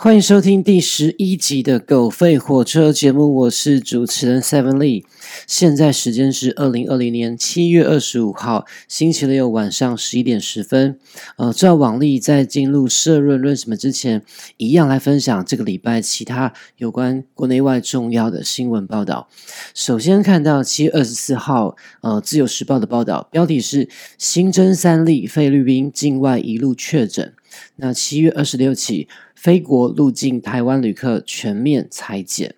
欢迎收听第十一集的《狗吠火车》节目，我是主持人 Seven Lee。现在时间是二零二零年七月二十五号星期六晚上十一点十分。呃，照往例，在进入社论论什么之前，一样来分享这个礼拜其他有关国内外重要的新闻报道。首先看到七月二十四号，呃，《自由时报》的报道，标题是新增三例菲律宾境外一路确诊。那七月二十六起。非国入境台湾旅客全面裁减，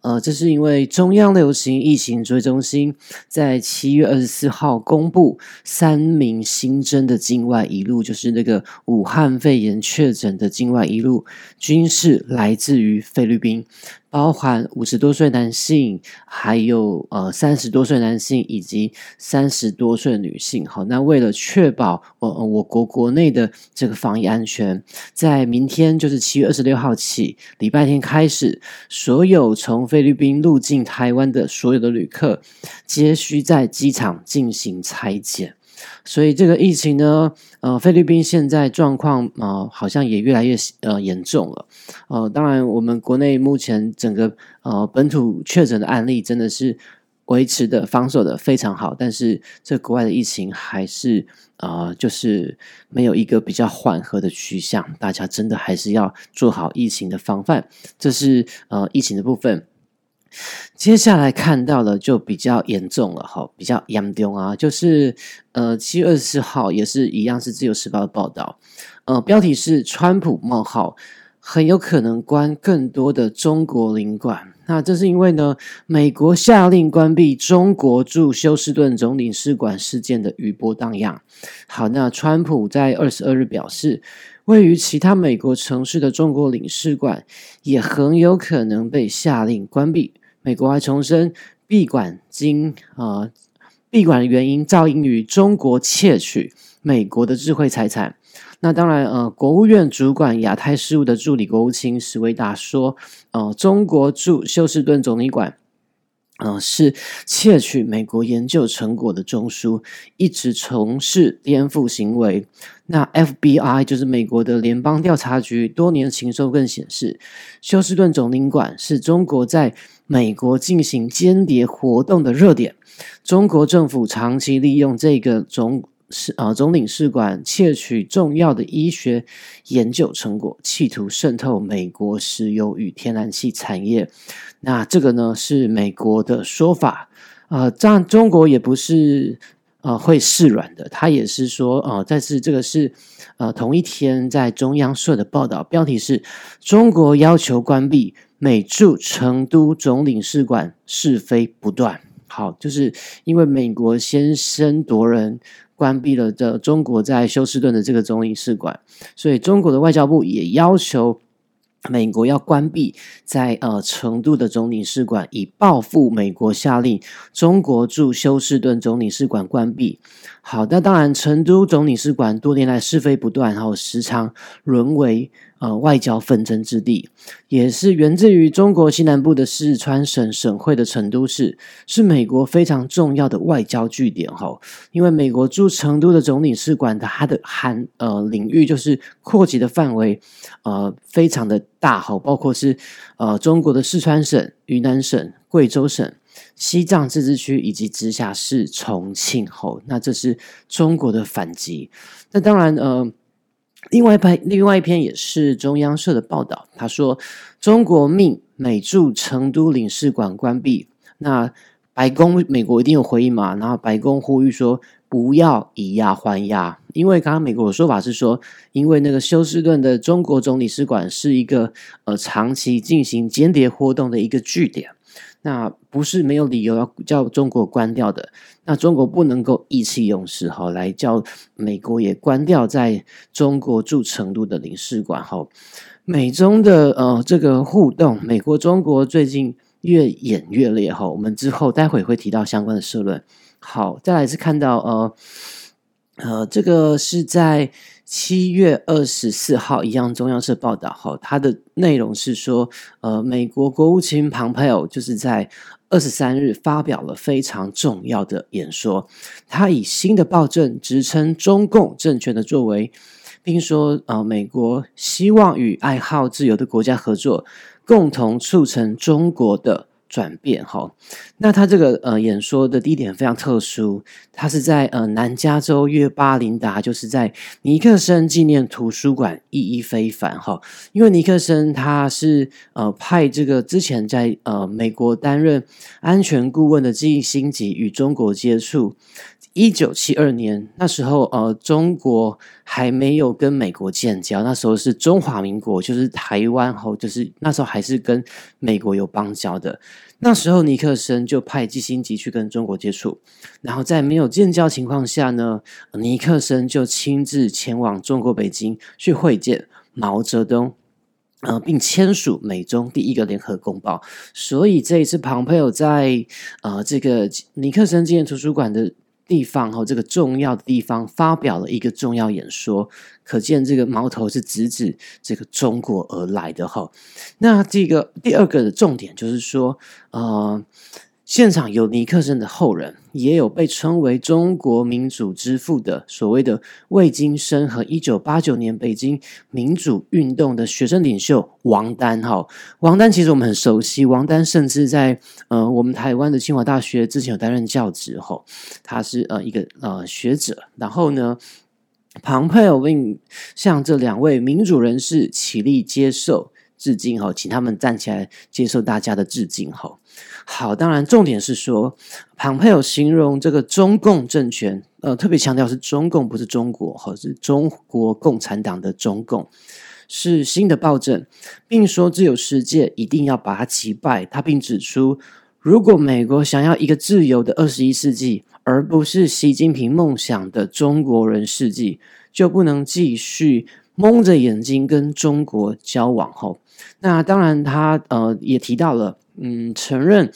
呃，这是因为中央流行疫情追踪中心在七月二十四号公布三名新增的境外一路，就是那个武汉肺炎确诊的境外一路，均是来自于菲律宾。包含五十多岁男性，还有呃三十多岁男性以及三十多岁女性。好，那为了确保我我国国内的这个防疫安全，在明天就是七月二十六号起，礼拜天开始，所有从菲律宾入境台湾的所有的旅客，皆需在机场进行裁剪。所以这个疫情呢，呃，菲律宾现在状况啊，好像也越来越呃严重了。呃，当然，我们国内目前整个呃本土确诊的案例真的是维持的防守的非常好，但是这国外的疫情还是啊，就是没有一个比较缓和的趋向。大家真的还是要做好疫情的防范。这是呃疫情的部分。接下来看到的就比较严重了哈，比较严重啊，就是呃七月二十四号也是一样是自由时报的报道，呃标题是川普冒号很有可能关更多的中国领馆，那这是因为呢美国下令关闭中国驻休斯顿总领事馆事件的余波荡漾。好，那川普在二十二日表示，位于其他美国城市的中国领事馆也很有可能被下令关闭。美国还重申，闭馆经啊，闭馆的原因照应于中国窃取美国的智慧财产。那当然，呃，国务院主管亚太事务的助理国务卿史维达说，呃，中国驻休斯顿总领馆。嗯，是窃取美国研究成果的中枢，一直从事颠覆行为。那 FBI 就是美国的联邦调查局，多年的情收更显示，休斯顿总领馆是中国在美国进行间谍活动的热点。中国政府长期利用这个总。啊，总领事馆窃取重要的医学研究成果，企图渗透美国石油与天然气产业。那这个呢是美国的说法啊，这样中国也不是呃会示软的，他也是说啊，但是这个是呃同一天在中央社的报道，标题是中国要求关闭美驻成都总领事馆，是非不断。好，就是因为美国先声夺人。关闭了这中国在休斯顿的这个总领事馆，所以中国的外交部也要求美国要关闭在呃成都的总领事馆，以报复美国下令中国驻休斯顿总领事馆关闭。好，那当然成都总领事馆多年来是非不断，然后时常沦为。呃，外交纷争之地，也是源自于中国西南部的四川省省会的成都市，是美国非常重要的外交据点。哈，因为美国驻成都的总领事馆的它的含呃领域就是扩及的范围呃非常的大。哈，包括是呃中国的四川省、云南省、贵州省、西藏自治区以及直辖市重庆。吼，那这是中国的反击。那当然呃。另外一篇，另外一篇也是中央社的报道。他说，中国命美驻成都领事馆关闭。那白宫，美国一定有回应嘛？然后白宫呼吁说，不要以牙还牙，因为刚刚美国的说法是说，因为那个休斯顿的中国总领事馆是一个呃长期进行间谍活动的一个据点。那不是没有理由要叫中国关掉的。那中国不能够意气用事哈，来叫美国也关掉在中国驻成都的领事馆哈。美中的呃这个互动，美国中国最近越演越烈哈。我们之后待会会提到相关的社论。好，再来是看到呃呃这个是在。七月二十四号，一样中央社报道，哈，它的内容是说，呃，美国国务卿庞佩奥就是在二十三日发表了非常重要的演说，他以新的暴政直称中共政权的作为，并说呃，美国希望与爱好自由的国家合作，共同促成中国的。转变哈，那他这个呃演说的地点非常特殊，他是在呃南加州约巴林达，就是在尼克森纪念图书馆，意义非凡哈。因为尼克森他是呃派这个之前在呃美国担任安全顾问的基辛吉与中国接触。一九七二年那时候，呃，中国还没有跟美国建交，那时候是中华民国，就是台湾，后就是那时候还是跟美国有邦交的。那时候尼克森就派基辛吉去跟中国接触，然后在没有建交情况下呢，尼克森就亲自前往中国北京去会见毛泽东，呃，并签署美中第一个联合公报。所以这一次庞佩尔在呃这个尼克森纪念图书馆的。地方哈，这个重要的地方发表了一个重要演说，可见这个矛头是直指这个中国而来的哈。那这个第二个的重点就是说，啊。现场有尼克森的后人，也有被称为中国民主之父的所谓的魏京生和一九八九年北京民主运动的学生领袖王丹。哈，王丹其实我们很熟悉，王丹甚至在呃我们台湾的清华大学之前有担任教职。哈，他是呃一个呃学者。然后呢，庞佩尔并向这两位民主人士起立接受致敬。哈，请他们站起来接受大家的致敬。哈。好，当然，重点是说，庞佩有形容这个中共政权，呃，特别强调是中共，不是中国，或是中国共产党的中共，是新的暴政，并说自由世界一定要把它击败。他并指出，如果美国想要一个自由的二十一世纪，而不是习近平梦想的中国人世纪，就不能继续蒙着眼睛跟中国交往。后，那当然，他呃也提到了。嗯，承认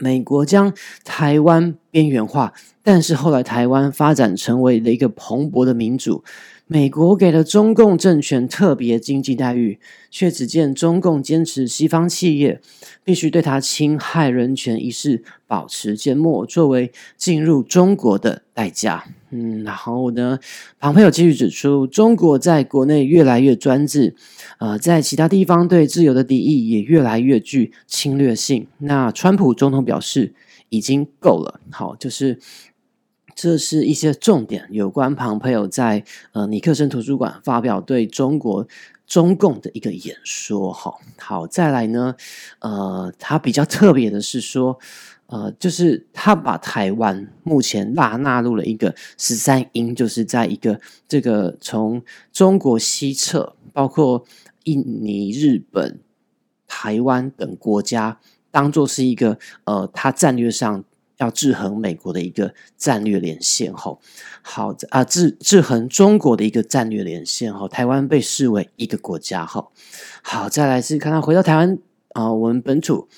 美国将台湾边缘化，但是后来台湾发展成为了一个蓬勃的民主。美国给了中共政权特别经济待遇，却只见中共坚持西方企业必须对他侵害人权一事保持缄默，作为进入中国的代价。嗯，然后呢，庞佩友继续指出，中国在国内越来越专制，呃，在其他地方对自由的敌意也越来越具侵略性。那川普总统表示已经够了，好，就是。这是一些重点，有关庞培友在呃尼克森图书馆发表对中国中共的一个演说。哈，好，再来呢，呃，他比较特别的是说，呃，就是他把台湾目前纳纳入了一个十三英，就是在一个这个从中国西侧，包括印尼、日本、台湾等国家，当做是一个呃，他战略上。要制衡美国的一个战略连线，吼，好啊，制制衡中国的一个战略连线，吼，台湾被视为一个国家，吼，好，再来是看到回到台湾啊，我们本土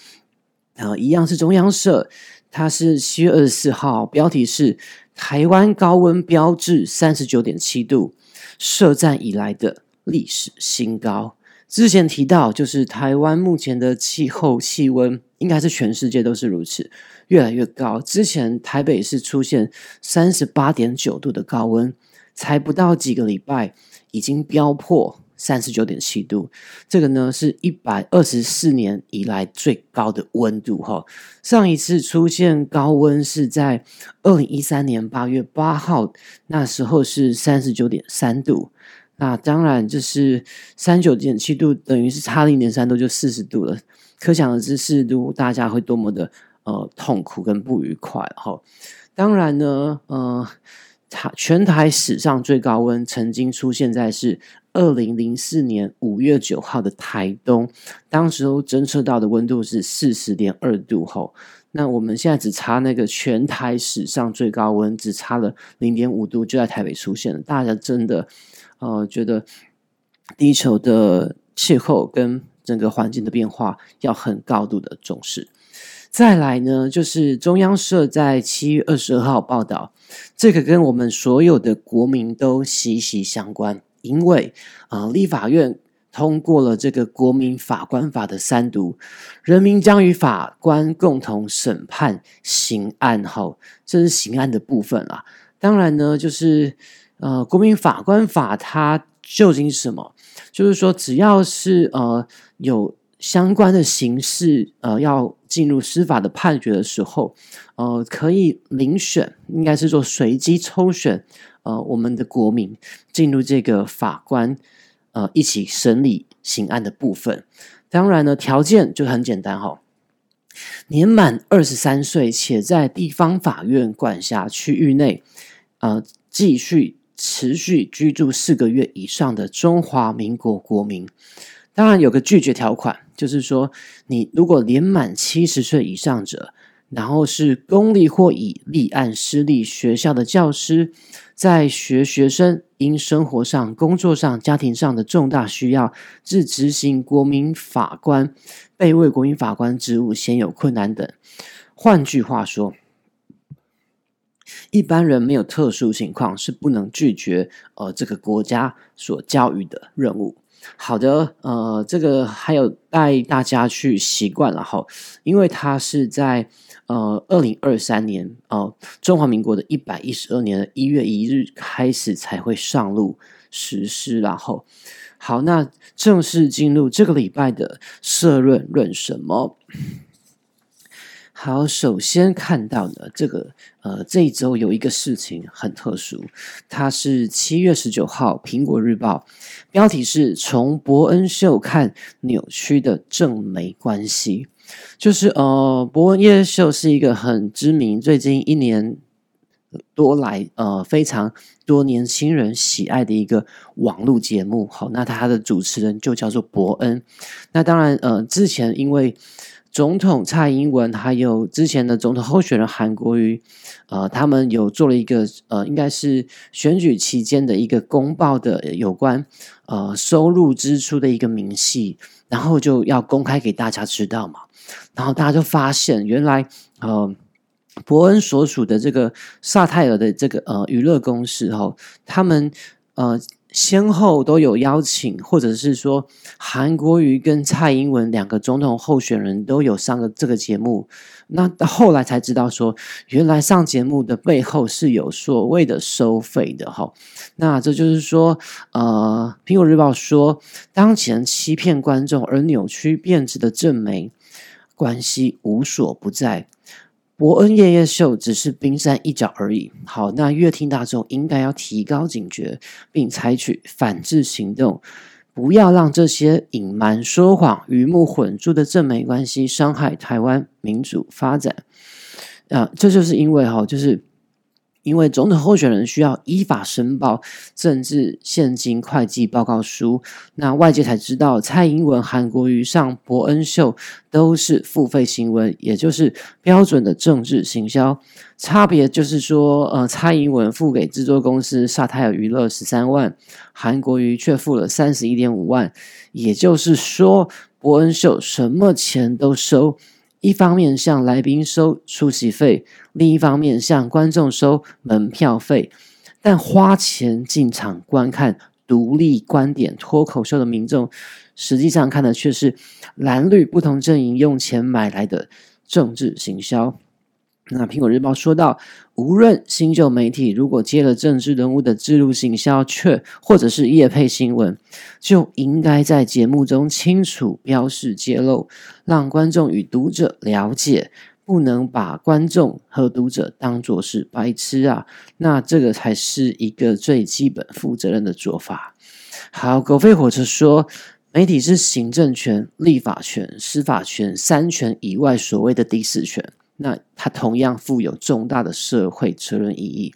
啊，一样是中央社，它是七月二十四号，标题是台湾高温标志三十九点七度，设站以来的历史新高。之前提到，就是台湾目前的气候气温，应该是全世界都是如此，越来越高。之前台北是出现三十八点九度的高温，才不到几个礼拜，已经飙破三十九点七度。这个呢，是一百二十四年以来最高的温度。哈，上一次出现高温是在二零一三年八月八号，那时候是三十九点三度。那当然，就是三九点七度，等于是差零点三度就四十度了。可想而知，四十度大家会多么的呃痛苦跟不愉快哈。当然呢，呃，台全台史上最高温曾经出现在是二零零四年五月九号的台东，当时候侦测到的温度是四十点二度哈。那我们现在只差那个全台史上最高温，只差了零点五度，就在台北出现了。大家真的。呃，觉得地球的气候跟整个环境的变化要很高度的重视。再来呢，就是中央社在七月二十二号报道，这个跟我们所有的国民都息息相关，因为啊，立法院通过了这个国民法官法的三读，人民将与法官共同审判刑案。后，这是刑案的部分啦。当然呢，就是。呃，国民法官法它究竟是什么？就是说，只要是呃有相关的刑事呃要进入司法的判决的时候，呃，可以遴选，应该是做随机抽选，呃，我们的国民进入这个法官呃一起审理刑案的部分。当然呢，条件就很简单哈，年满二十三岁且在地方法院管辖区域内，呃，继续。持续居住四个月以上的中华民国国民，当然有个拒绝条款，就是说，你如果年满七十岁以上者，然后是公立或以立案私立学校的教师，在学学生因生活上、工作上、家庭上的重大需要，致执行国民法官被为国民法官职务鲜有困难等。换句话说。一般人没有特殊情况是不能拒绝呃这个国家所教育的任务。好的，呃，这个还有带大家去习惯了哈，因为它是在呃二零二三年呃中华民国的一百一十二年的一月一日开始才会上路实施。然后，好，那正式进入这个礼拜的社论论什么？好，首先看到的这个，呃，这一周有一个事情很特殊，它是七月十九号，《苹果日报》标题是“从伯恩秀看扭曲的正美关系”，就是呃，伯恩夜秀是一个很知名，最近一年多来，呃，非常多年轻人喜爱的一个网络节目。好，那他的主持人就叫做伯恩。那当然，呃，之前因为总统蔡英文还有之前的总统候选人韩国瑜，呃，他们有做了一个呃，应该是选举期间的一个公报的有关呃收入支出的一个明细，然后就要公开给大家知道嘛。然后大家就发现，原来呃伯恩所属的这个萨泰尔的这个呃娱乐公司哈，他们呃。先后都有邀请，或者是说韩国瑜跟蔡英文两个总统候选人都有上个这个节目，那后来才知道说，原来上节目的背后是有所谓的收费的哈。那这就是说，呃，苹果日报说，当前欺骗观众而扭曲变质的正媒关系无所不在。伯恩夜夜秀只是冰山一角而已。好，那乐听大众应该要提高警觉，并采取反制行动，不要让这些隐瞒、说谎、鱼目混珠的正美关系伤害台湾民主发展。啊，这就是因为哈，就是。因为总统候选人需要依法申报政治现金会计报告书，那外界才知道蔡英文、韩国瑜上伯恩秀都是付费新闻，也就是标准的政治行销。差别就是说，呃，蔡英文付给制作公司萨泰尔娱乐十三万，韩国瑜却付了三十一点五万，也就是说，伯恩秀什么钱都收。一方面向来宾收出席费，另一方面向观众收门票费，但花钱进场观看独立观点脱口秀的民众，实际上看的却是蓝绿不同阵营用钱买来的政治行销。那苹果日报说到，无论新旧媒体，如果接了政治人物的制度行销，却或者是业配新闻，就应该在节目中清楚标示揭露，让观众与读者了解，不能把观众和读者当作是白痴啊！那这个才是一个最基本负责任的做法。好，狗吠火车说，媒体是行政权、立法权、司法权三权以外所谓的第四权。那它同样富有重大的社会责任意义，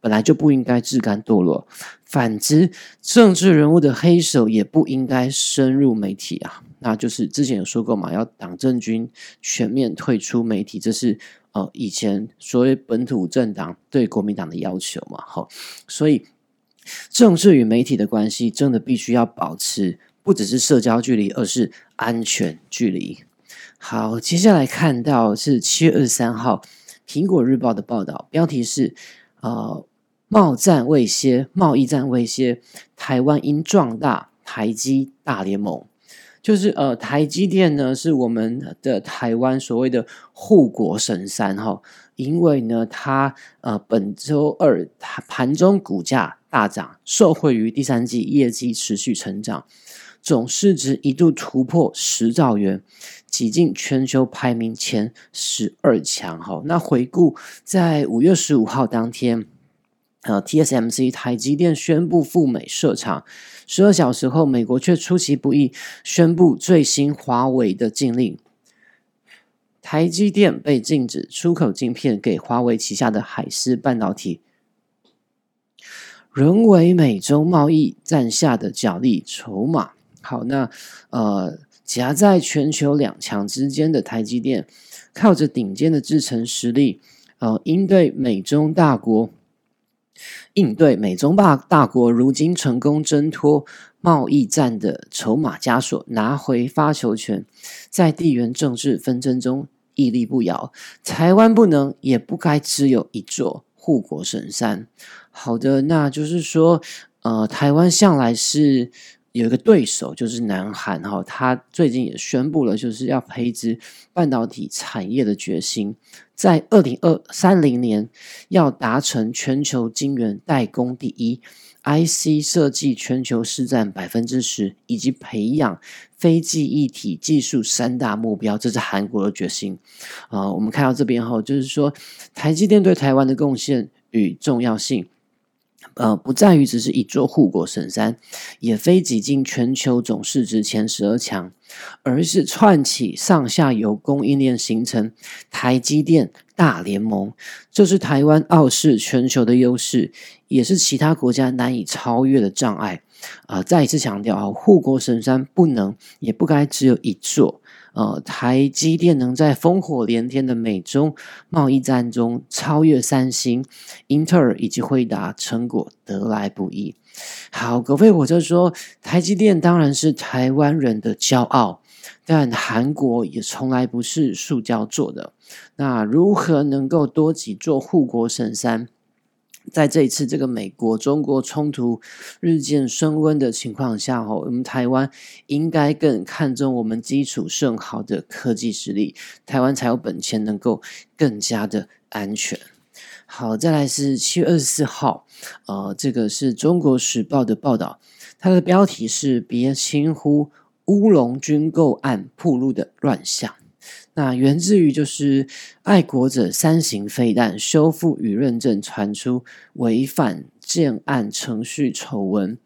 本来就不应该自甘堕落。反之，政治人物的黑手也不应该深入媒体啊。那就是之前有说过嘛，要党政军全面退出媒体，这是呃以前所谓本土政党对国民党的要求嘛。好，所以政治与媒体的关系真的必须要保持，不只是社交距离，而是安全距离。好，接下来看到是七月二十三号《苹果日报》的报道，标题是“呃，贸战未歇，贸易战未歇，台湾应壮大台积大联盟”。就是呃，台积电呢是我们的台湾所谓的护国神山哈，因为呢它呃本周二盘中股价。大涨，受惠于第三季业绩持续成长，总市值一度突破十兆元，挤进全球排名前十二强。哈，那回顾在五月十五号当天，呃，TSMC 台积电宣布赴美设厂，十二小时后，美国却出其不意宣布最新华为的禁令。台积电被禁止出口晶片给华为旗下的海思半导体，沦为美洲贸易战下的角力筹码。好，那呃，夹在全球两强之间的台积电，靠着顶尖的制程实力，呃，应对美中大国，应对美中大大国，如今成功挣脱贸易战的筹码枷锁，拿回发球权，在地缘政治纷争中。屹立不摇，台湾不能也不该只有一座护国神山。好的，那就是说，呃，台湾向来是有一个对手，就是南韩哈，他最近也宣布了，就是要培植半导体产业的决心，在二零二三零年要达成全球晶圆代工第一。IC 设计全球市占百分之十，以及培养非记忆体技术三大目标，这是韩国的决心。啊，我们看到这边哈，就是说台积电对台湾的贡献与重要性。呃，不在于只是一座护国神山，也非挤进全球总市值前十二强，而是串起上下游供应链，形成台积电大联盟。这是台湾傲视全球的优势，也是其他国家难以超越的障碍。啊，再一次强调啊，护国神山不能也不该只有一座。呃，台积电能在烽火连天的美中贸易战中超越三星、英特尔以及惠达，成果得来不易。好，葛飞我就说，台积电当然是台湾人的骄傲，但韩国也从来不是塑胶做的。那如何能够多几座护国神山？在这一次这个美国中国冲突日渐升温的情况下，哦，我们台湾应该更看重我们基础甚好的科技实力，台湾才有本钱能够更加的安全。好，再来是七月二十四号，呃，这个是中国时报的报道，它的标题是“别轻忽乌龙军购案铺路的乱象”。那源自于就是爱国者三型飞弹修复与认证传出违反建案程序丑闻，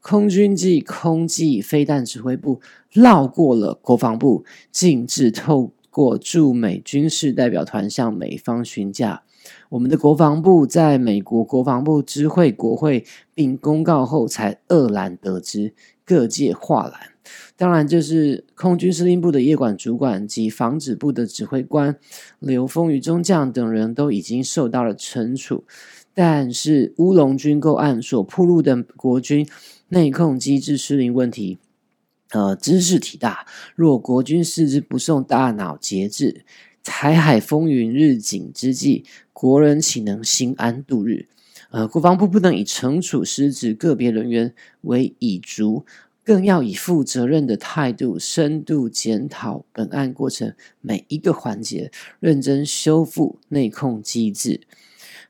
空军暨空际飞弹指挥部绕过了国防部，禁止透过驻美军事代表团向美方询价。我们的国防部在美国国防部知会国会并公告后，才愕然得知，各界哗然。当然，就是空军司令部的业管主管及防止部的指挥官刘丰与中将等人都已经受到了惩处，但是乌龙军购案所铺露的国军内控机制失灵问题，呃，知识体大。若国军四肢不送大脑节制，台海风云日紧之际，国人岂能心安度日？呃，国防部不能以惩处失职个别人员为已足。更要以负责任的态度，深度检讨本案过程每一个环节，认真修复内控机制。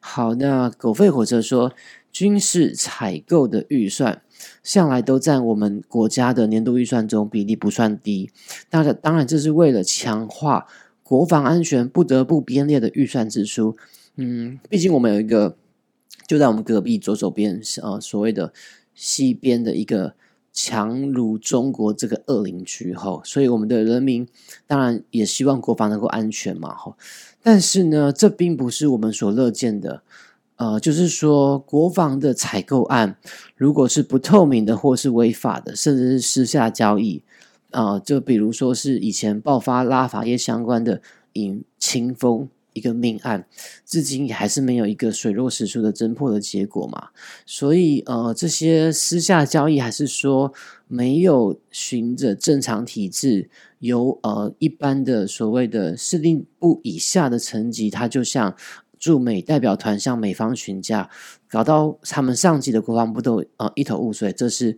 好，那狗吠火车说，军事采购的预算向来都占我们国家的年度预算中比例不算低。那，当然这是为了强化国防安全不得不编列的预算支出。嗯，毕竟我们有一个就在我们隔壁左手边，呃，所谓的西边的一个。强如中国这个恶邻居吼，所以我们的人民当然也希望国防能够安全嘛吼。但是呢，这并不是我们所乐见的。呃，就是说，国防的采购案如果是不透明的，或是违法的，甚至是私下交易啊，就比如说是以前爆发拉法叶相关的引清风。一个命案，至今也还是没有一个水落石出的侦破的结果嘛。所以，呃，这些私下交易，还是说没有循着正常体制，由呃一般的所谓的司令部以下的层级，他就像驻美代表团向美方询价，搞到他们上级的国防部都呃一头雾水，这是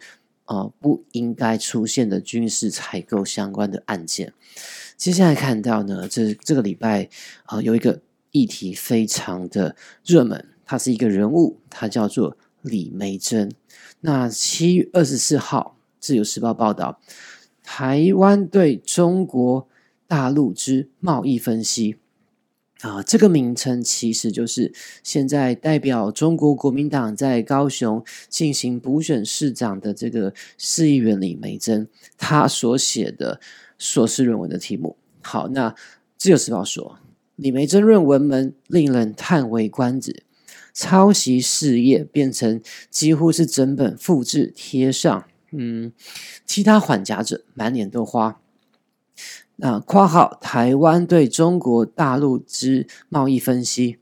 呃不应该出现的军事采购相关的案件。接下来看到呢，这这个礼拜啊，有一个议题非常的热门，他是一个人物，他叫做李梅珍。那七月二十四号，《自由时报》报道，台湾对中国大陆之贸易分析。啊，这个名称其实就是现在代表中国国民党在高雄进行补选市长的这个市议员李梅珍，他所写的硕士论文的题目。好，那自由时报说，李梅珍论文门令人叹为观止，抄袭事业变成几乎是整本复制贴上，嗯，其他缓夹者满脸都花。那括号台湾对中国大陆之贸易分析，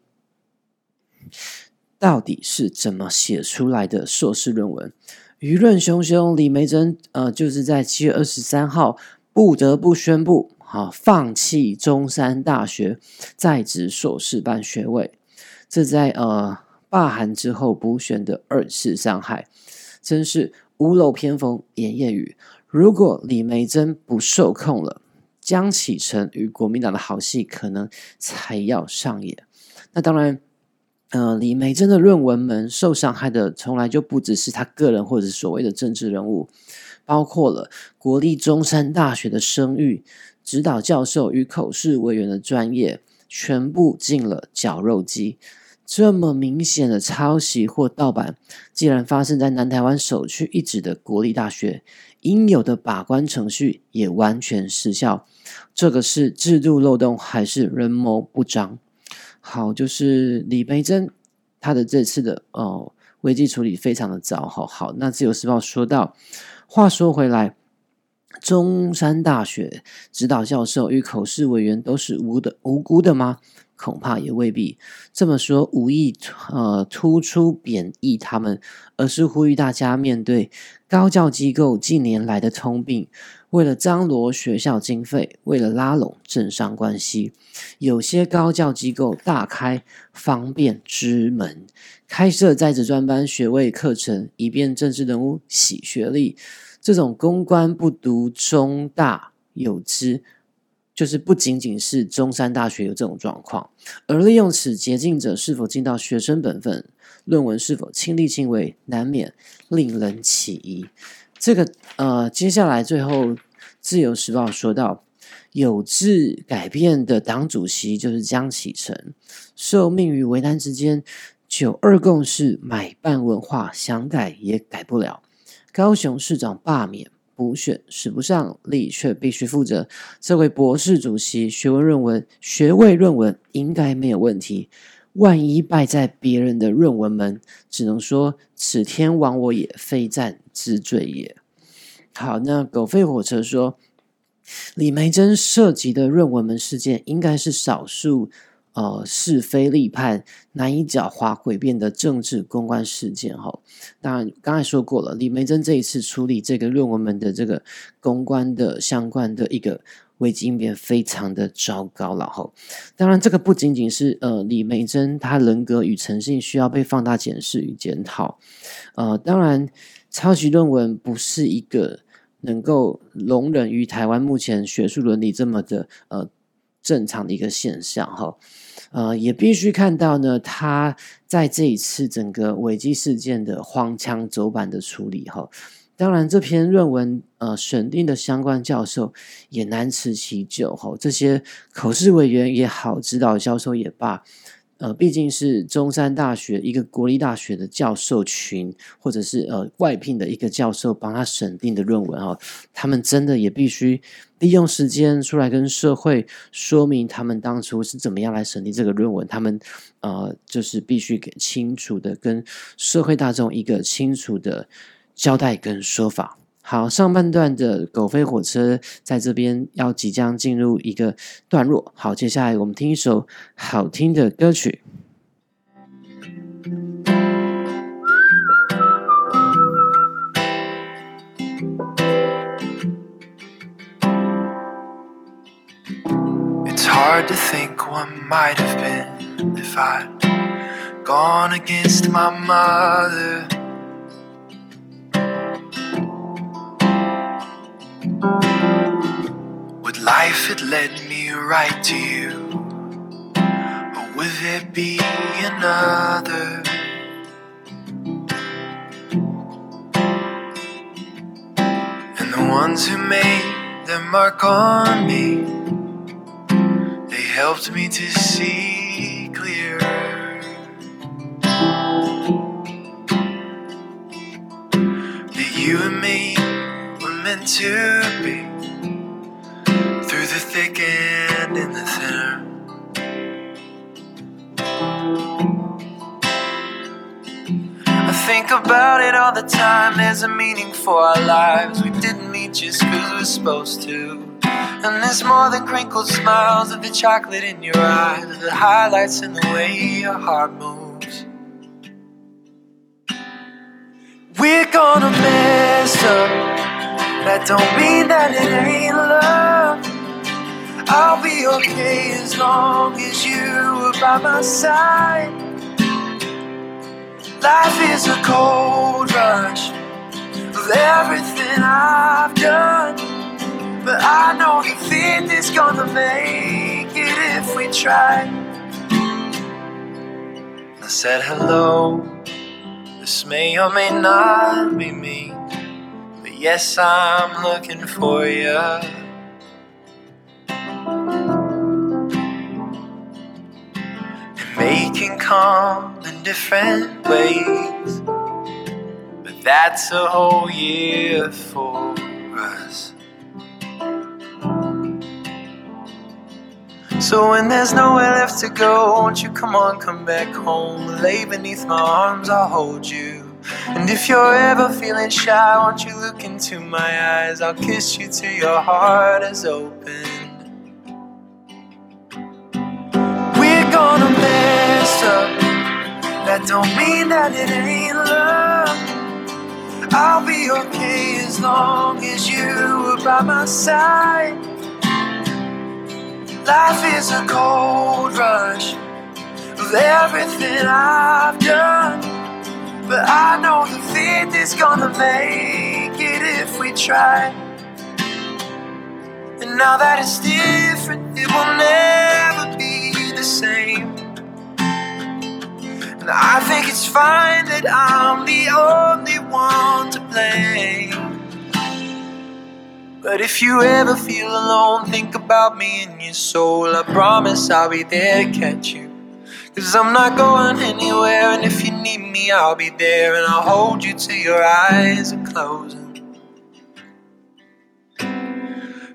到底是怎么写出来的硕士论文？舆论汹汹，李梅珍呃，就是在七月二十三号不得不宣布，好放弃中山大学在职硕士班学位。这在呃罢韩之后补选的二次伤害，真是屋漏偏逢连夜雨。如果李梅珍不受控了。江启臣与国民党的好戏可能才要上演。那当然，呃，李梅珍的论文们受伤害的从来就不只是他个人或者所谓的政治人物，包括了国立中山大学的声誉、指导教授与口试委员的专业，全部进了绞肉机。这么明显的抄袭或盗版，既然发生在南台湾首屈一指的国立大学，应有的把关程序也完全失效。这个是制度漏洞，还是人谋不彰？好，就是李培珍他的这次的哦危机处理非常的糟。好，好，那自由时报说到，话说回来，中山大学指导教授与口试委员都是无的无辜的吗？恐怕也未必这么说，无意呃突出贬义他们，而是呼吁大家面对高教机构近年来的通病，为了张罗学校经费，为了拉拢政商关系，有些高教机构大开方便之门，开设在职专班学位课程，以便政治人物洗学历，这种公关不读中大有之。就是不仅仅是中山大学有这种状况，而利用此捷径者是否尽到学生本分，论文是否亲力亲为，难免令人起疑。这个呃，接下来最后自由时报说到，有志改变的党主席就是江启臣，受命于为难之间，九二共识买办文化想改也改不了，高雄市长罢免。补选使不上力，却必须负责。这位博士主席学位论文、学位论文应该没有问题。万一败在别人的论文门，只能说此天亡我也，非战之罪也。好，那狗吠火车说，李梅珍涉及的论文门事件，应该是少数。呃，是非立判难以狡猾诡辩的政治公关事件哈。当然，刚才说过了，李梅珍这一次处理这个论文们的这个公关的相关的一个危机应变，非常的糟糕了哈。当然，这个不仅仅是呃李梅珍她人格与诚信需要被放大检视与检讨。呃，当然，抄袭论文不是一个能够容忍于台湾目前学术伦理这么的呃正常的一个现象哈。呃，也必须看到呢，他在这一次整个危机事件的荒腔走板的处理哈。当然，这篇论文呃审定的相关教授也难辞其咎哈。这些口试委员也好，指导教授也罢。呃，毕竟是中山大学一个国立大学的教授群，或者是呃外聘的一个教授帮他审定的论文哦，他们真的也必须利用时间出来跟社会说明他们当初是怎么样来审定这个论文，他们呃就是必须给清楚的跟社会大众一个清楚的交代跟说法。好，上半段的狗飞火车在这边要即将进入一个段落。好，接下来我们听一首好听的歌曲。Would Life had led me right to you. But would there be another? And the ones who made their mark on me, they helped me to see clearer. That you and me were meant to be thick and in the thinner. I think about it all the time. There's a meaning for our lives. We didn't meet just because we're supposed to. And there's more than crinkled smiles of the chocolate in your eyes, the highlights in the way your heart moves. We're gonna mess up. That don't mean that it ain't love. I'll be okay as long as you are by my side. Life is a cold rush of everything I've done. But I know the faith is gonna make it if we try. I said hello. This may or may not be me. But yes, I'm looking for you. And making come in different ways. But that's a whole year for us. So when there's nowhere left to go, won't you come on, come back home? Lay beneath my arms, I'll hold you. And if you're ever feeling shy, won't you look into my eyes? I'll kiss you till your heart is open. Up. That don't mean that it ain't love. I'll be okay as long as you are by my side. Life is a cold rush of everything I've done. But I know the faith is gonna make it if we try. And now that it's different, it will never fine that I'm the only one to blame. But if you ever feel alone, think about me in your soul. I promise I'll be there to catch you. Cause I'm not going anywhere, and if you need me, I'll be there, and I'll hold you till your eyes are closing.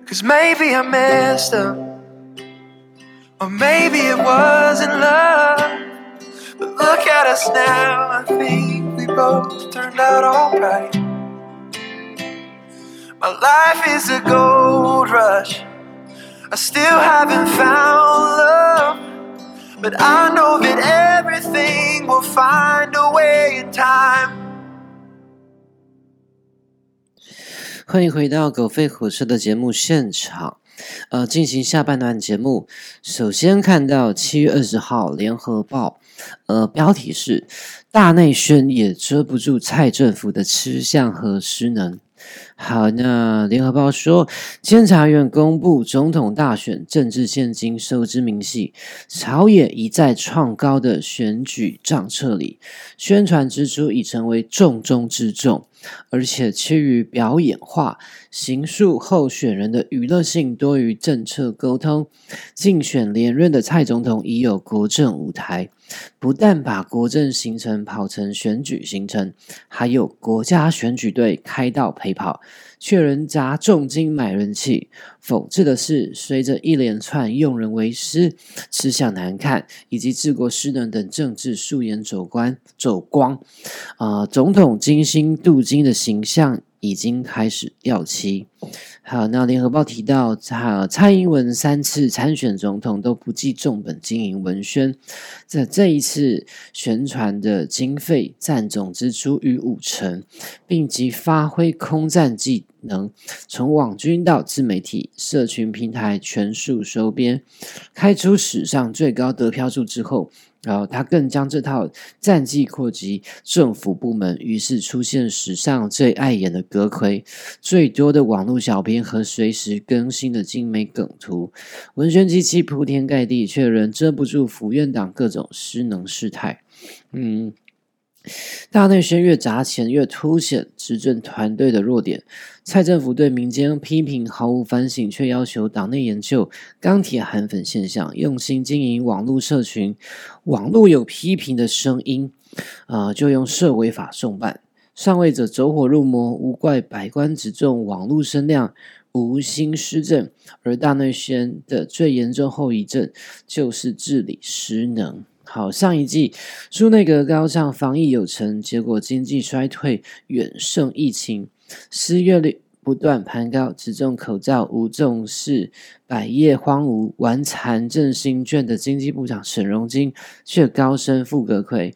Cause maybe I messed up, or maybe it wasn't love. Look at us now, I think we both turned out alright. My life is a gold rush. I still haven't found love. But I know that everything will find a way in time. 欢迎回到狗吠火车的节目现场。呃，进行下半段节目。首先看到七月二十号《联合报》，呃，标题是“大内宣也遮不住蔡政府的吃相和失能”。好，那联合报说，监察院公布总统大选政治现金收支明细，朝野一再创高的选举账册里，宣传支出已成为重中之重，而且趋于表演化，形塑候选人的娱乐性多于政策沟通。竞选连任的蔡总统已有国政舞台。不但把国政行程跑成选举行程，还有国家选举队开道陪跑，却人砸重金买人气。讽刺的是，随着一连串用人为师、吃相难看以及治国失能等政治素颜走光走光，啊，总统精心镀金的形象已经开始掉漆。好，那联合报提到，蔡蔡英文三次参选总统都不计重本经营文宣，在这一次宣传的经费占总支出逾五成，并即发挥空战计能，从网军到自媒体、社群平台全数收编，开出史上最高得票数之后。然后他更将这套战绩扩及政府部门，于是出现史上最碍眼的阁魁，最多的网络小编和随时更新的精美梗图，文宣机器铺天盖地，却仍遮不住府院党各种失能事态。嗯。大内宣越砸钱，越凸显执政团队的弱点。蔡政府对民间批评毫无反省，却要求党内研究钢铁韩粉现象，用心经营网络社群。网络有批评的声音，啊，就用社违法送办。上位者走火入魔，无怪百官只重网络声量，无心施政。而大内宣的最严重后遗症，就是治理失能。好，上一季苏内阁高唱防疫有成，结果经济衰退远胜疫情，失业率不断攀高，只重口罩无重视，百业荒芜，玩残振兴券的经济部长沈荣金却高声副阁魁，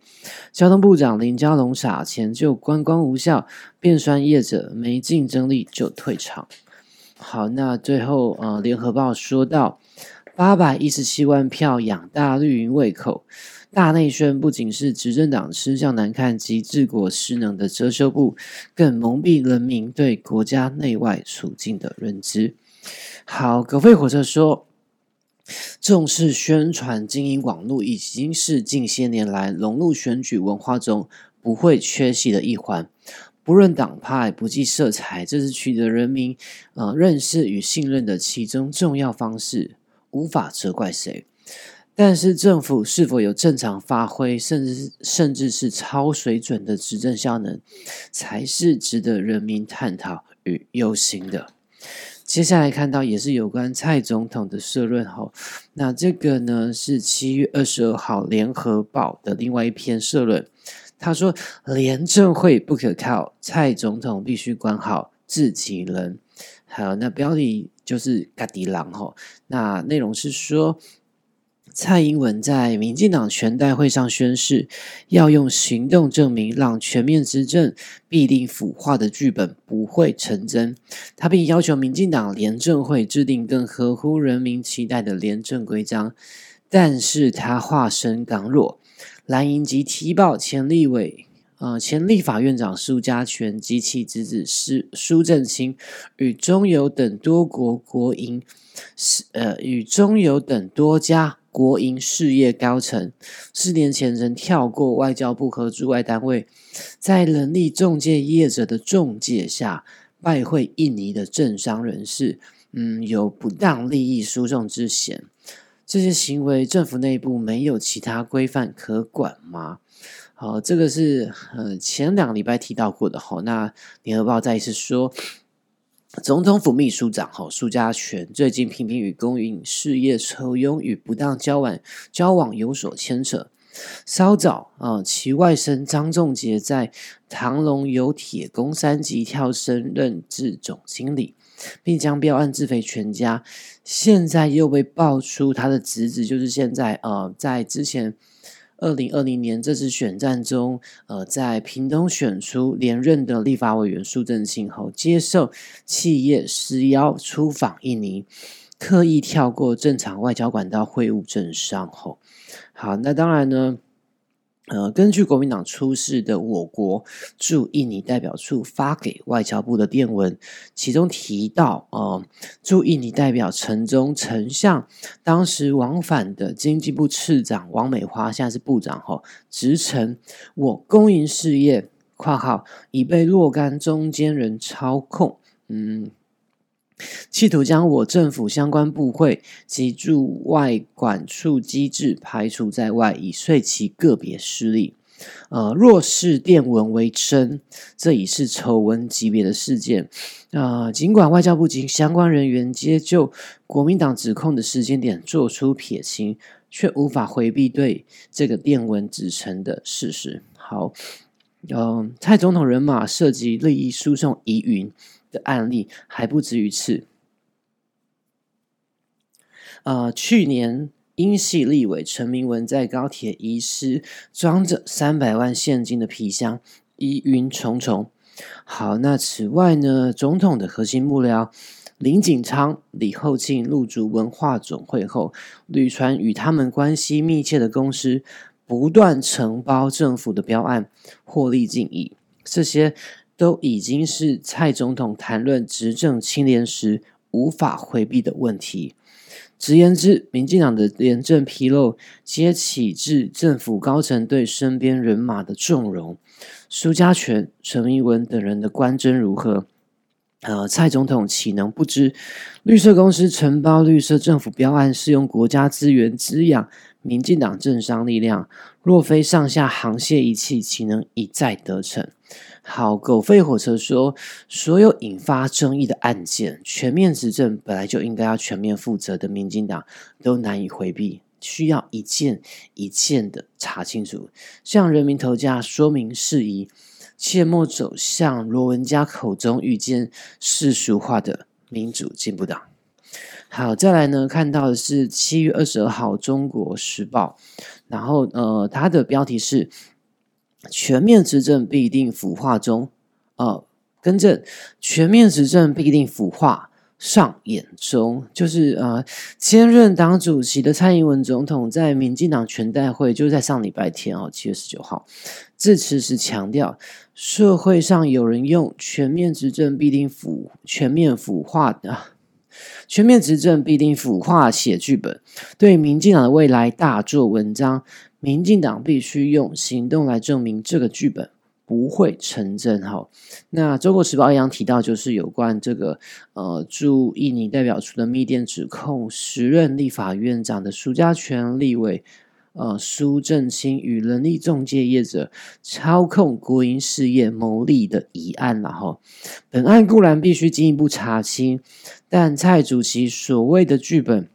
交通部长林佳龙撒钱就观光无效，变酸业者没竞争力就退场。好，那最后呃，联合报说到。八百一十七万票养大绿营胃口，大内宣不仅是执政党吃相难看及治国失能的遮羞布，更蒙蔽人民对国家内外处境的认知。好，狗吠火车说，重视宣传经营网络已经是近些年来融入选举文化中不会缺席的一环。不论党派，不计色彩，这是取得人民呃认识与信任的其中重要方式。无法责怪谁，但是政府是否有正常发挥，甚至甚至是超水准的执政效能，才是值得人民探讨与忧心的。接下来看到也是有关蔡总统的社论哈，那这个呢是七月二十二号联合报的另外一篇社论，他说廉政会不可靠，蔡总统必须管好自己人。还有那标题就是“嘎迪郎”哈，那内容是说，蔡英文在民进党全代会上宣誓，要用行动证明，让全面执政必定腐化的剧本不会成真。他并要求民进党廉政会制定更合乎人民期待的廉政规章，但是他化身刚弱，蓝营及提报前立委。呃，前立法院长苏家全及其侄子苏苏正清与中油等多国国营，呃，与中油等多家国营事业高层，四年前曾跳过外交部和驻外单位，在人力中介业者的中介下，拜会印尼的政商人士，嗯，有不当利益输送之嫌。这些行为，政府内部没有其他规范可管吗？好，这个是呃前两礼拜提到过的哈。那联合报再一次说，总统府秘书长哈苏家全最近频频与公营事业抽佣与不当交往交往有所牵扯。稍早啊，其外甥张仲杰在唐龙有铁公三级跳升任至总经理，并将标案自肥全家。现在又被爆出他的侄子，就是现在呃在之前。二零二零年这次选战中，呃，在屏东选出连任的立法委员苏正清后，接受企业施邀出访印尼，刻意跳过正常外交管道会晤政商后，好，那当然呢。呃，根据国民党出示的我国驻印尼代表处发给外交部的电文，其中提到，呃，驻印尼代表陈忠曾向当时往返的经济部次长王美花，现在是部长哈，直陈我公营事业（括号已被若干中间人操控），嗯。企图将我政府相关部会及驻外管处机制排除在外，以遂其个别势力。呃，若视电文为真，这已是丑闻级别的事件。啊，尽管外交部及相关人员皆就国民党指控的时间点做出撇清，却无法回避对这个电文指称的事实。好，嗯，蔡总统人马涉及利益输送疑云。的案例还不止于此。呃，去年英系立委陈明文在高铁遗失装着三百万现金的皮箱，疑云重重。好，那此外呢，总统的核心幕僚林锦昌、李厚庆入主文化总会后，屡传与他们关系密切的公司不断承包政府的标案，获利近亿。这些。都已经是蔡总统谈论执政清廉时无法回避的问题。直言之，民进党的廉政纰漏，皆起自政府高层对身边人马的纵容。苏家全、陈明文等人的官箴如何？呃，蔡总统岂能不知？绿色公司承包绿色政府标案，是用国家资源滋养民进党政商力量。若非上下沆瀣一气，岂能一再得逞？好，狗吠火车说，所有引发争议的案件，全面执政本来就应该要全面负责的，民进党都难以回避，需要一件一件的查清楚，向人民投价说明事宜。切莫走向罗文佳口中遇见世俗化的民主进步党。好，再来呢，看到的是七月二十二号《中国时报》，然后呃，它的标题是“全面执政必定腐化中”，呃，更正，“全面执政必定腐化”。上演中，就是呃，兼任党主席的蔡英文总统在民进党全代会，就在上礼拜天哦，七月十九号致辞时强调，社会上有人用“全面执政必定腐全面腐化”的“全面执政必定腐化”写剧本，对民进党的未来大做文章。民进党必须用行动来证明这个剧本。不会成真哈。那中国时报一样提到，就是有关这个呃驻印尼代表处的密电指控，时任立法院长的苏家全立委呃苏正清与人力中介业者操控国营事业牟利的疑案了哈。本案固然必须进一步查清，但蔡主席所谓的剧本。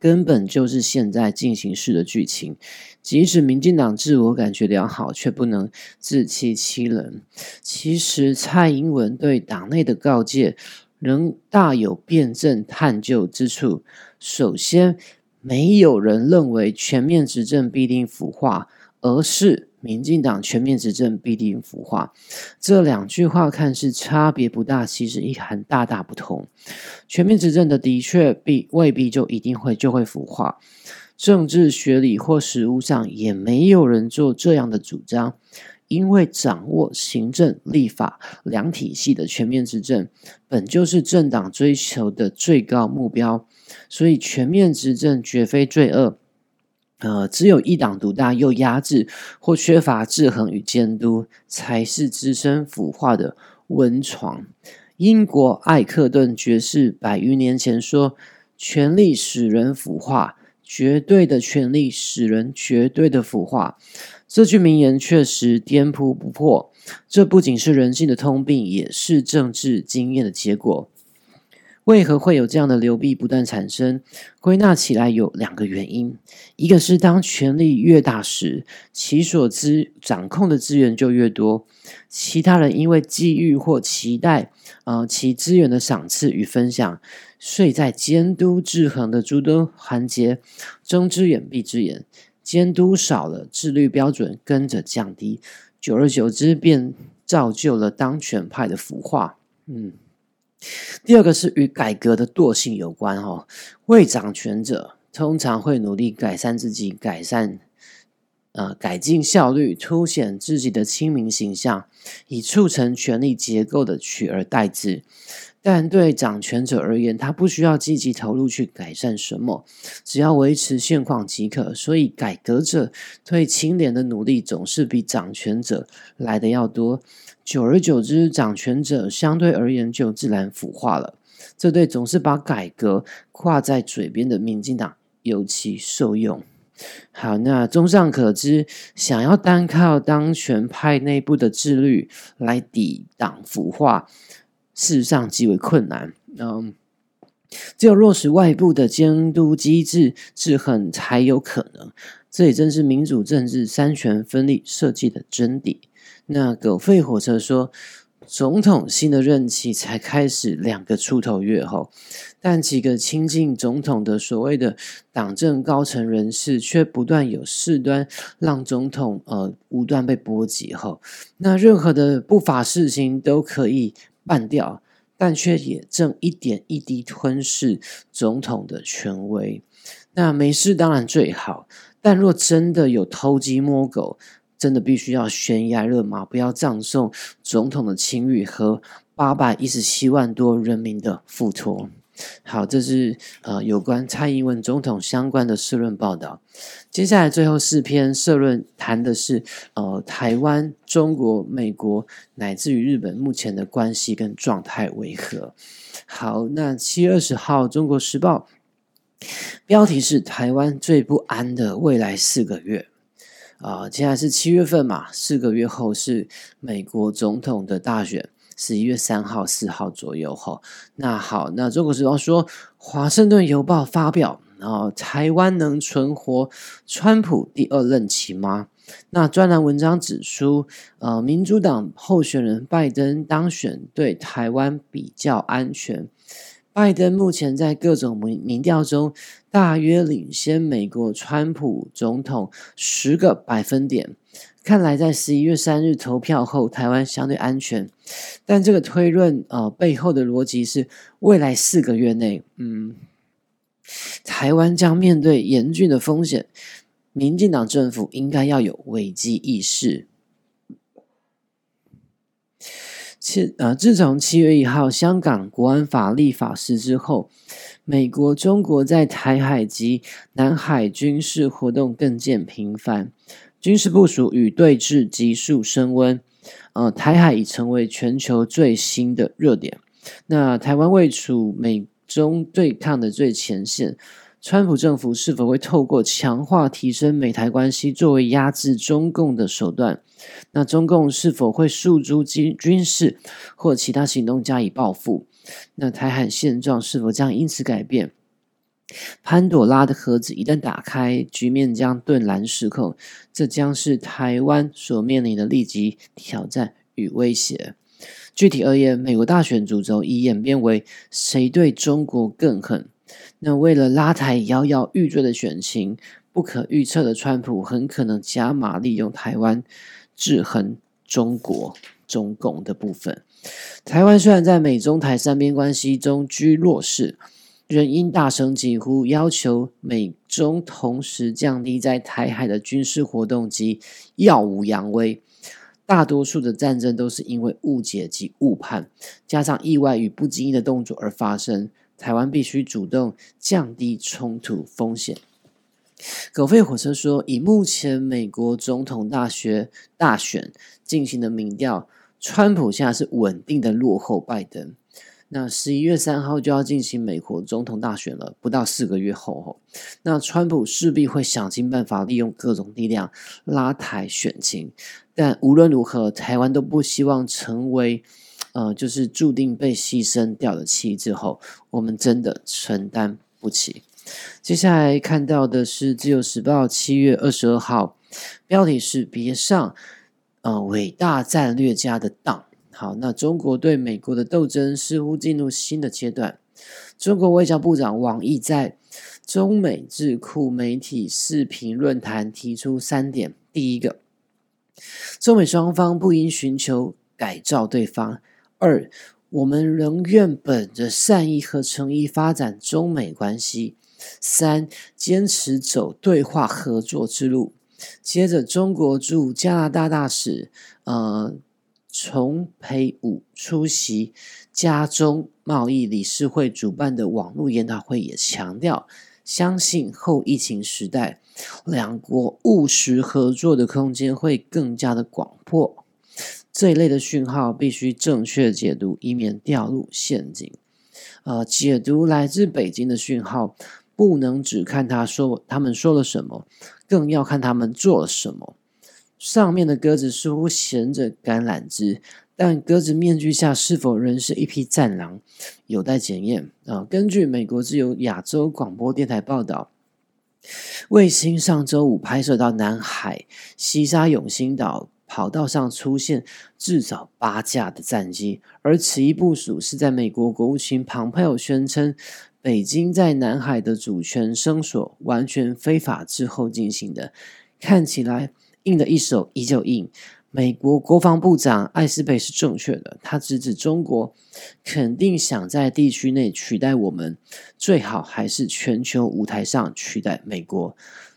根本就是现在进行式的剧情，即使民进党自我感觉良好，却不能自欺欺人。其实蔡英文对党内的告诫，仍大有辩证探究之处。首先，没有人认为全面执政必定腐化，而是。民进党全面执政必定腐化，这两句话看似差别不大，其实意涵大大不同。全面执政的的确必未必就一定会就会腐化，政治学理或实务上也没有人做这样的主张。因为掌握行政、立法两体系的全面执政，本就是政党追求的最高目标，所以全面执政绝非罪恶。呃，只有一党独大又压制或缺乏制衡与监督，才是滋生腐化的温床。英国艾克顿爵士百余年前说：“权力使人腐化，绝对的权力使人绝对的腐化。”这句名言确实颠扑不破。这不仅是人性的通病，也是政治经验的结果。为何会有这样的流弊不断产生？归纳起来有两个原因：一个是当权力越大时，其所资掌控的资源就越多；其他人因为机遇或期待，呃，其资源的赏赐与分享，遂在监督制衡的诸多环节，睁只眼闭只眼，监督少了，自律标准跟着降低，久而久之，便造就了当权派的腐化。嗯。第二个是与改革的惰性有关，哈，未掌权者通常会努力改善自己，改善，呃，改进效率，凸显自己的亲民形象，以促成权力结构的取而代之。但对掌权者而言，他不需要积极投入去改善什么，只要维持现况即可。所以，改革者对清廉的努力总是比掌权者来的要多。久而久之，掌权者相对而言就自然腐化了。这对总是把改革挂在嘴边的民进党尤其受用。好，那综上可知，想要单靠当权派内部的自律来抵挡腐化。事实上极为困难，嗯，只有落实外部的监督机制制衡才有可能。这也正是民主政治三权分立设计的真谛。那狗吠火车说，总统新的任期才开始两个出头月后，但几个亲近总统的所谓的党政高层人士，却不断有事端让总统呃无端被波及后，那任何的不法事情都可以。办掉，但却也正一点一滴吞噬总统的权威。那没事当然最好，但若真的有偷鸡摸狗，真的必须要悬崖勒马，不要葬送总统的清誉和八百一十七万多人民的付托。好，这是呃有关蔡英文总统相关的社论报道。接下来最后四篇社论谈的是呃台湾、中国、美国乃至于日本目前的关系跟状态为何？好，那七月二十号《中国时报》标题是“台湾最不安的未来四个月”。啊，接下来是七月份嘛，四个月后是美国总统的大选，十一月三号、四号左右哈。那好，那中国时报说，《华盛顿邮报》发表，然后台湾能存活川普第二任期吗？那专栏文章指出，呃，民主党候选人拜登当选对台湾比较安全。拜登目前在各种民民调中大约领先美国川普总统十个百分点。看来在十一月三日投票后，台湾相对安全。但这个推论呃背后的逻辑是，未来四个月内，嗯，台湾将面对严峻的风险。民进党政府应该要有危机意识。七呃，自从七月一号香港国安法立法实施后，美国、中国在台海及南海军事活动更见频繁，军事部署与对峙急速升温。呃，台海已成为全球最新的热点。那台湾位处美中对抗的最前线。川普政府是否会透过强化、提升美台关系作为压制中共的手段？那中共是否会诉诸军军事或其他行动加以报复？那台海现状是否将因此改变？潘朵拉的盒子一旦打开，局面将顿然失控。这将是台湾所面临的立即挑战与威胁。具体而言，美国大选主轴已演变为谁对中国更狠？那为了拉抬摇摇欲坠的选情，不可预测的川普很可能加码利用台湾制衡中国、中共的部分。台湾虽然在美中台三边关系中居弱势，仍因大声疾呼要求美中同时降低在台海的军事活动及耀武扬威。大多数的战争都是因为误解及误判，加上意外与不经意的动作而发生。台湾必须主动降低冲突风险。狗吠火车说，以目前美国总统大学大选进行的民调，川普现在是稳定的落后拜登。那十一月三号就要进行美国总统大选了，不到四个月后，那川普势必会想尽办法利用各种力量拉抬选情。但无论如何，台湾都不希望成为。呃，就是注定被牺牲掉的妻之后，我们真的承担不起。接下来看到的是《自由时报》七月二十二号，标题是“别上呃伟大战略家的当”。好，那中国对美国的斗争似乎进入新的阶段。中国外交部长王毅在中美智库媒体视频论坛提出三点：第一个，中美双方不应寻求改造对方。二，我们仍愿本着善意和诚意发展中美关系。三，坚持走对话合作之路。接着，中国驻加拿大大使呃崇培武出席加中贸易理事会主办的网络研讨会，也强调，相信后疫情时代，两国务实合作的空间会更加的广阔。这一类的讯号必须正确解读，以免掉入陷阱。呃，解读来自北京的讯号，不能只看他说他们说了什么，更要看他们做了什么。上面的鸽子似乎衔着橄榄枝，但鸽子面具下是否仍是一匹战狼，有待检验。啊，根据美国自由亚洲广播电台报道，卫星上周五拍摄到南海西沙永兴岛。跑道上出现至少八架的战机，而此一部署是在美国国务卿庞佩奥宣称北京在南海的主权声索完全非法之后进行的。看起来硬的一手依旧硬。美国国防部长艾斯培是正确的，他直指中国肯定想在地区内取代我们，最好还是全球舞台上取代美国。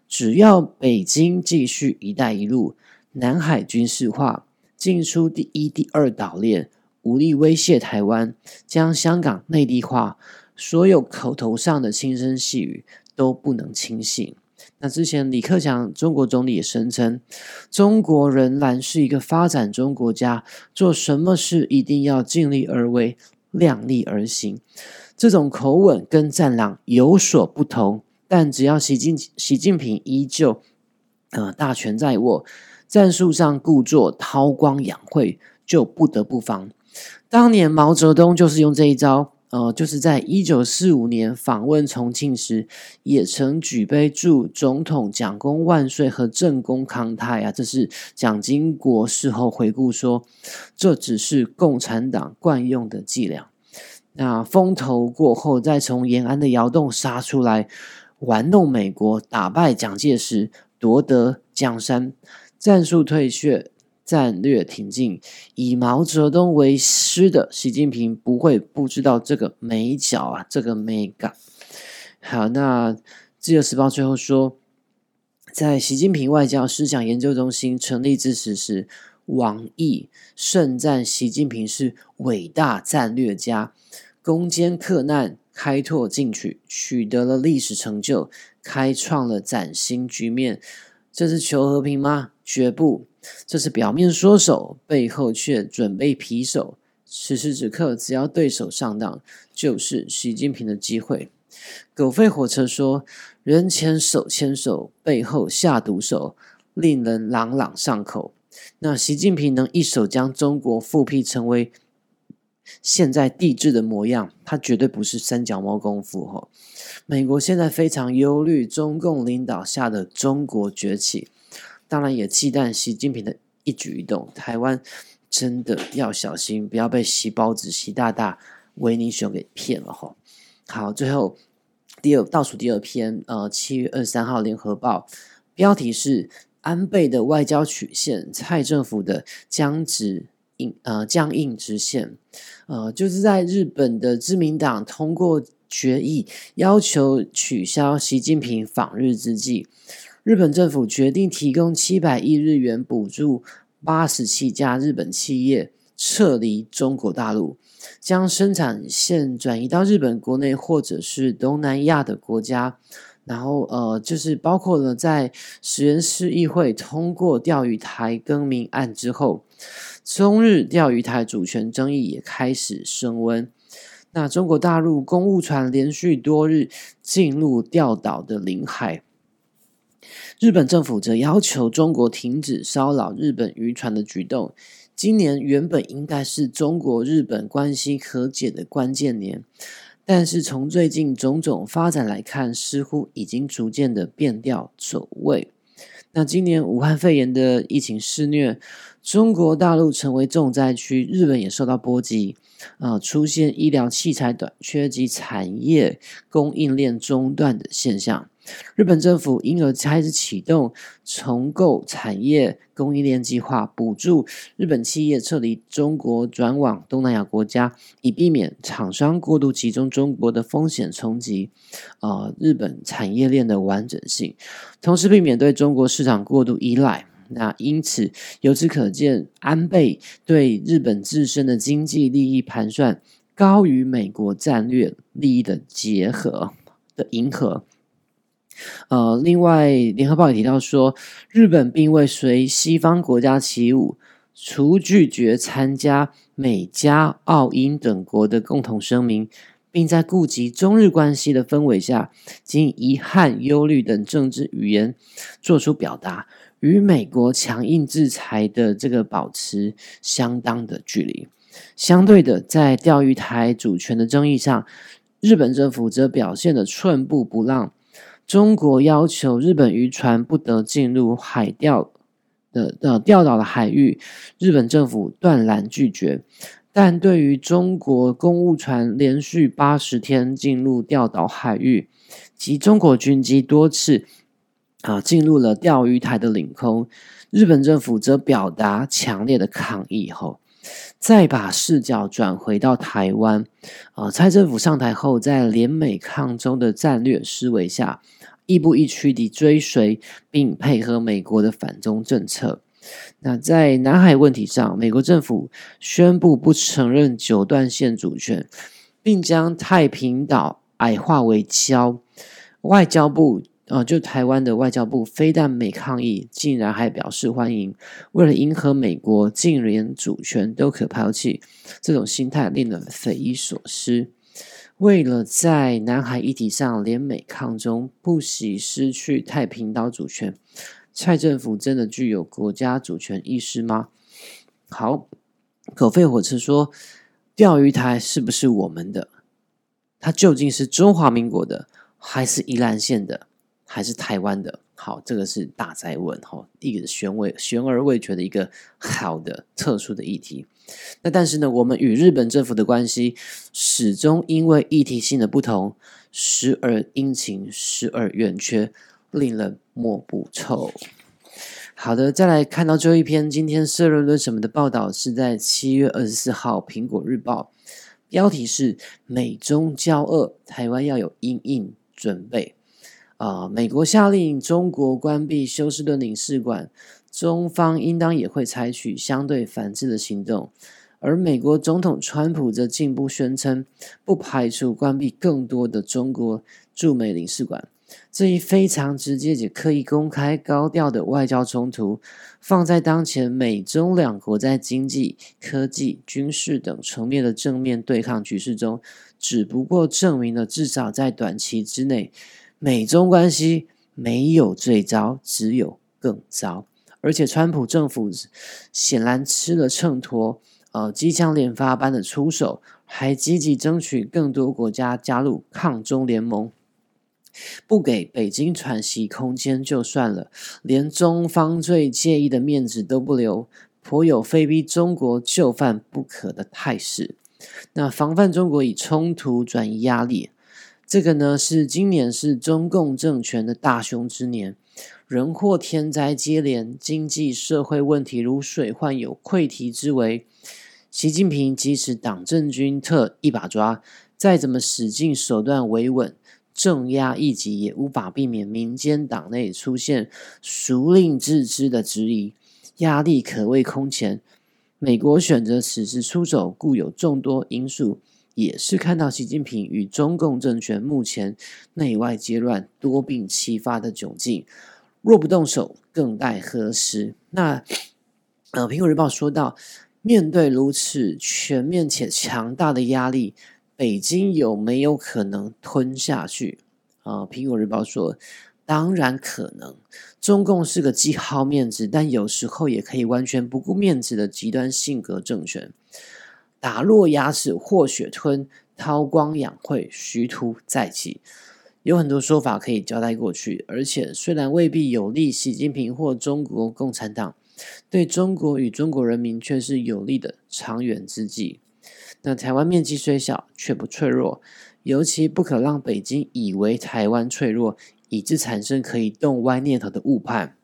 只要北京继续“一带一路”。南海军事化进出第一、第二岛链，武力威胁台湾，将香港内地化，所有口头上的轻声细语都不能轻信。那之前李克强中国总理也声称，中国仍然是一个发展中国家，做什么事一定要尽力而为、量力而行。这种口吻跟战狼有所不同，但只要习近习近平依旧，呃，大权在握，战术上故作韬光养晦，就不得不防。当年毛泽东就是用这一招。呃，就是在一九四五年访问重庆时，也曾举杯祝总统蒋公万岁和正宫康泰啊。这是蒋经国事后回顾说，这只是共产党惯用的伎俩。那风头过后，再从延安的窑洞杀出来，玩弄美国，打败蒋介石，夺得江山，战术退却。战略挺进，以毛泽东为师的习近平不会不知道这个美角啊，这个美感。好，那自由时报最后说，在习近平外交思想研究中心成立之时，是王毅盛赞习近平是伟大战略家，攻坚克难，开拓进取，取得了历史成就，开创了崭新局面。这是求和平吗？绝不。这是表面说手，背后却准备皮手。此时此刻，只要对手上当，就是习近平的机会。狗吠火车说：“人前手牵手，背后下毒手，令人朗朗上口。”那习近平能一手将中国复辟成为现在帝制的模样，他绝对不是三脚猫功夫。哈，美国现在非常忧虑中共领导下的中国崛起。当然也忌惮习近平的一举一动，台湾真的要小心，不要被习包子、习大大、维尼熊给骗了哈。好，最后第二倒数第二篇，呃，七月二十三号联合报标题是安倍的外交曲线，蔡政府的僵直硬呃僵硬直线，呃，就是在日本的自民党通过决议要求取消习近平访日之际。日本政府决定提供七百亿日元补助八十七家日本企业撤离中国大陆，将生产线转移到日本国内或者是东南亚的国家。然后，呃，就是包括了在石原市议会通过钓鱼台更名案之后，中日钓鱼台主权争议也开始升温。那中国大陆公务船连续多日进入钓岛的领海。日本政府则要求中国停止骚扰日本渔船的举动。今年原本应该是中国日本关系和解的关键年，但是从最近种种发展来看，似乎已经逐渐的变调走位。那今年武汉肺炎的疫情肆虐，中国大陆成为重灾区，日本也受到波及，啊，出现医疗器材短缺及产业供应链中断的现象。日本政府因而开始启动重构产业供应链计划，补助日本企业撤离中国，转往东南亚国家，以避免厂商过度集中中国的风险冲击，呃，日本产业链的完整性，同时避免对中国市场过度依赖。那因此，由此可见，安倍对日本自身的经济利益盘算高于美国战略利益的结合的迎合。呃，另外，《联合报》也提到说，日本并未随西方国家起舞，除拒绝参加美加澳英等国的共同声明，并在顾及中日关系的氛围下，仅遗憾、忧虑等政治语言做出表达，与美国强硬制裁的这个保持相当的距离。相对的，在钓鱼台主权的争议上，日本政府则表现的寸步不让。中国要求日本渔船不得进入海钓的呃钓岛的海域，日本政府断然拒绝。但对于中国公务船连续八十天进入钓岛海域，及中国军机多次啊进入了钓鱼台的领空，日本政府则表达强烈的抗议。后，再把视角转回到台湾，啊，蔡政府上台后，在联美抗中的战略思维下。亦步亦趋地追随并配合美国的反中政策。那在南海问题上，美国政府宣布不承认九段线主权，并将太平岛矮化为礁。外交部。呃，就台湾的外交部非但没抗议，竟然还表示欢迎。为了迎合美国，竟连主权都可抛弃，这种心态令人匪夷所思。为了在南海议题上联美抗中，不惜失去太平岛主权，蔡政府真的具有国家主权意识吗？好，狗吠火车说，钓鱼台是不是我们的？它究竟是中华民国的，还是宜兰县的？还是台湾的，好，这个是大灾问哈，一个悬未悬而未决的一个好的特殊的议题。那但是呢，我们与日本政府的关系始终因为议题性的不同，时而阴晴，时而圆缺，令人莫不臭。好的，再来看到最后一篇，今天社论论什么的报道是在七月二十四号《苹果日报》，标题是美中交恶，台湾要有应应准备。啊！美国下令中国关闭休斯顿领事馆，中方应当也会采取相对反制的行动。而美国总统川普则进一步宣称，不排除关闭更多的中国驻美领事馆。这一非常直接且刻意公开、高调的外交冲突，放在当前美中两国在经济、科技、军事等层面的正面对抗局势中，只不过证明了至少在短期之内。美中关系没有最糟，只有更糟。而且，川普政府显然吃了秤砣，呃，机枪连发般的出手，还积极争取更多国家加入抗中联盟，不给北京喘息空间就算了，连中方最介意的面子都不留，颇有非逼中国就范不可的态势。那防范中国以冲突转移压力。这个呢，是今年是中共政权的大凶之年，人祸天灾接连，经济社会问题如水患，有溃堤之危。习近平即使党政军特一把抓，再怎么使尽手段维稳镇压异己，也无法避免民间党内出现孰令自知的质疑，压力可谓空前。美国选择此时出手，固有众多因素。也是看到习近平与中共政权目前内外皆乱、多病齐发的窘境，若不动手，更待何时？那呃，《苹果日报》说到，面对如此全面且强大的压力，北京有没有可能吞下去？啊，《苹果日报》说，当然可能。中共是个既好面子，但有时候也可以完全不顾面子的极端性格政权。打落牙齿或血吞，韬光养晦，虚图再起，有很多说法可以交代过去。而且虽然未必有利习近平或中国共产党，对中国与中国人民却是有利的长远之计。那台湾面积虽小，却不脆弱，尤其不可让北京以为台湾脆弱，以致产生可以动歪念头的误判。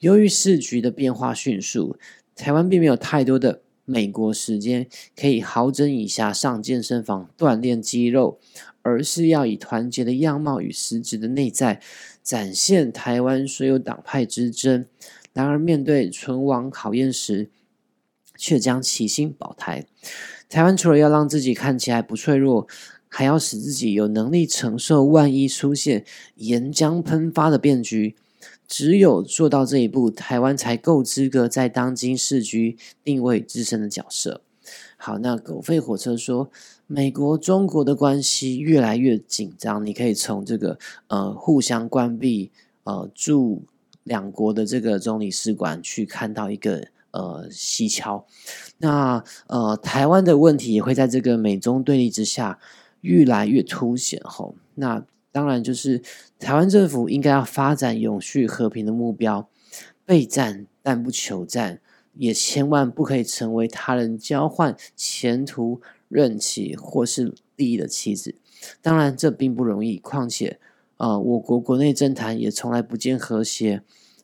由于市局的变化迅速，台湾并没有太多的。美国时间可以好整以暇上健身房锻炼肌肉，而是要以团结的样貌与实质的内在展现台湾所有党派之争。然而，面对存亡考验时，却将齐心保台。台湾除了要让自己看起来不脆弱，还要使自己有能力承受万一出现岩浆喷发的变局。只有做到这一步，台湾才够资格在当今市局定位自身的角色。好，那狗吠火车说，美国中国的关系越来越紧张，你可以从这个呃互相关闭呃驻两国的这个总领事馆去看到一个呃蹊跷。那呃台湾的问题也会在这个美中对立之下越来越凸显。吼，那。当然，就是台湾政府应该要发展永续和平的目标，备战但不求战，也千万不可以成为他人交换前途、任期或是利益的棋子。当然，这并不容易。况且，呃，我国国内政坛也从来不见和谐，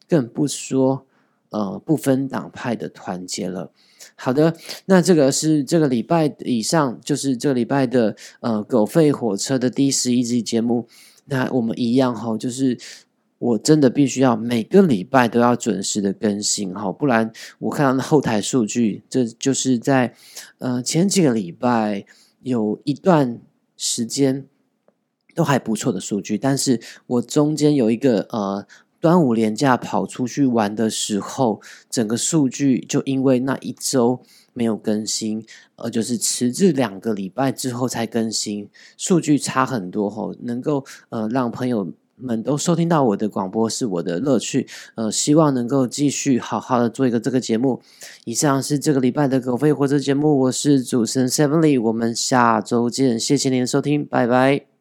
更不说呃不分党派的团结了。好的，那这个是这个礼拜以上，就是这个礼拜的呃狗吠火车的第十一集节目。那我们一样哈，就是我真的必须要每个礼拜都要准时的更新哈，不然我看到后台数据，这就是在呃前几个礼拜有一段时间都还不错的数据，但是我中间有一个呃端午连假跑出去玩的时候，整个数据就因为那一周没有更新，呃，就是迟至两个礼拜之后才更新，数据差很多吼，能够呃让朋友。们都收听到我的广播是我的乐趣，呃，希望能够继续好好的做一个这个节目。以上是这个礼拜的狗吠火车节目，我是主持人 Seven Lee，我们下周见，谢谢您的收听，拜拜。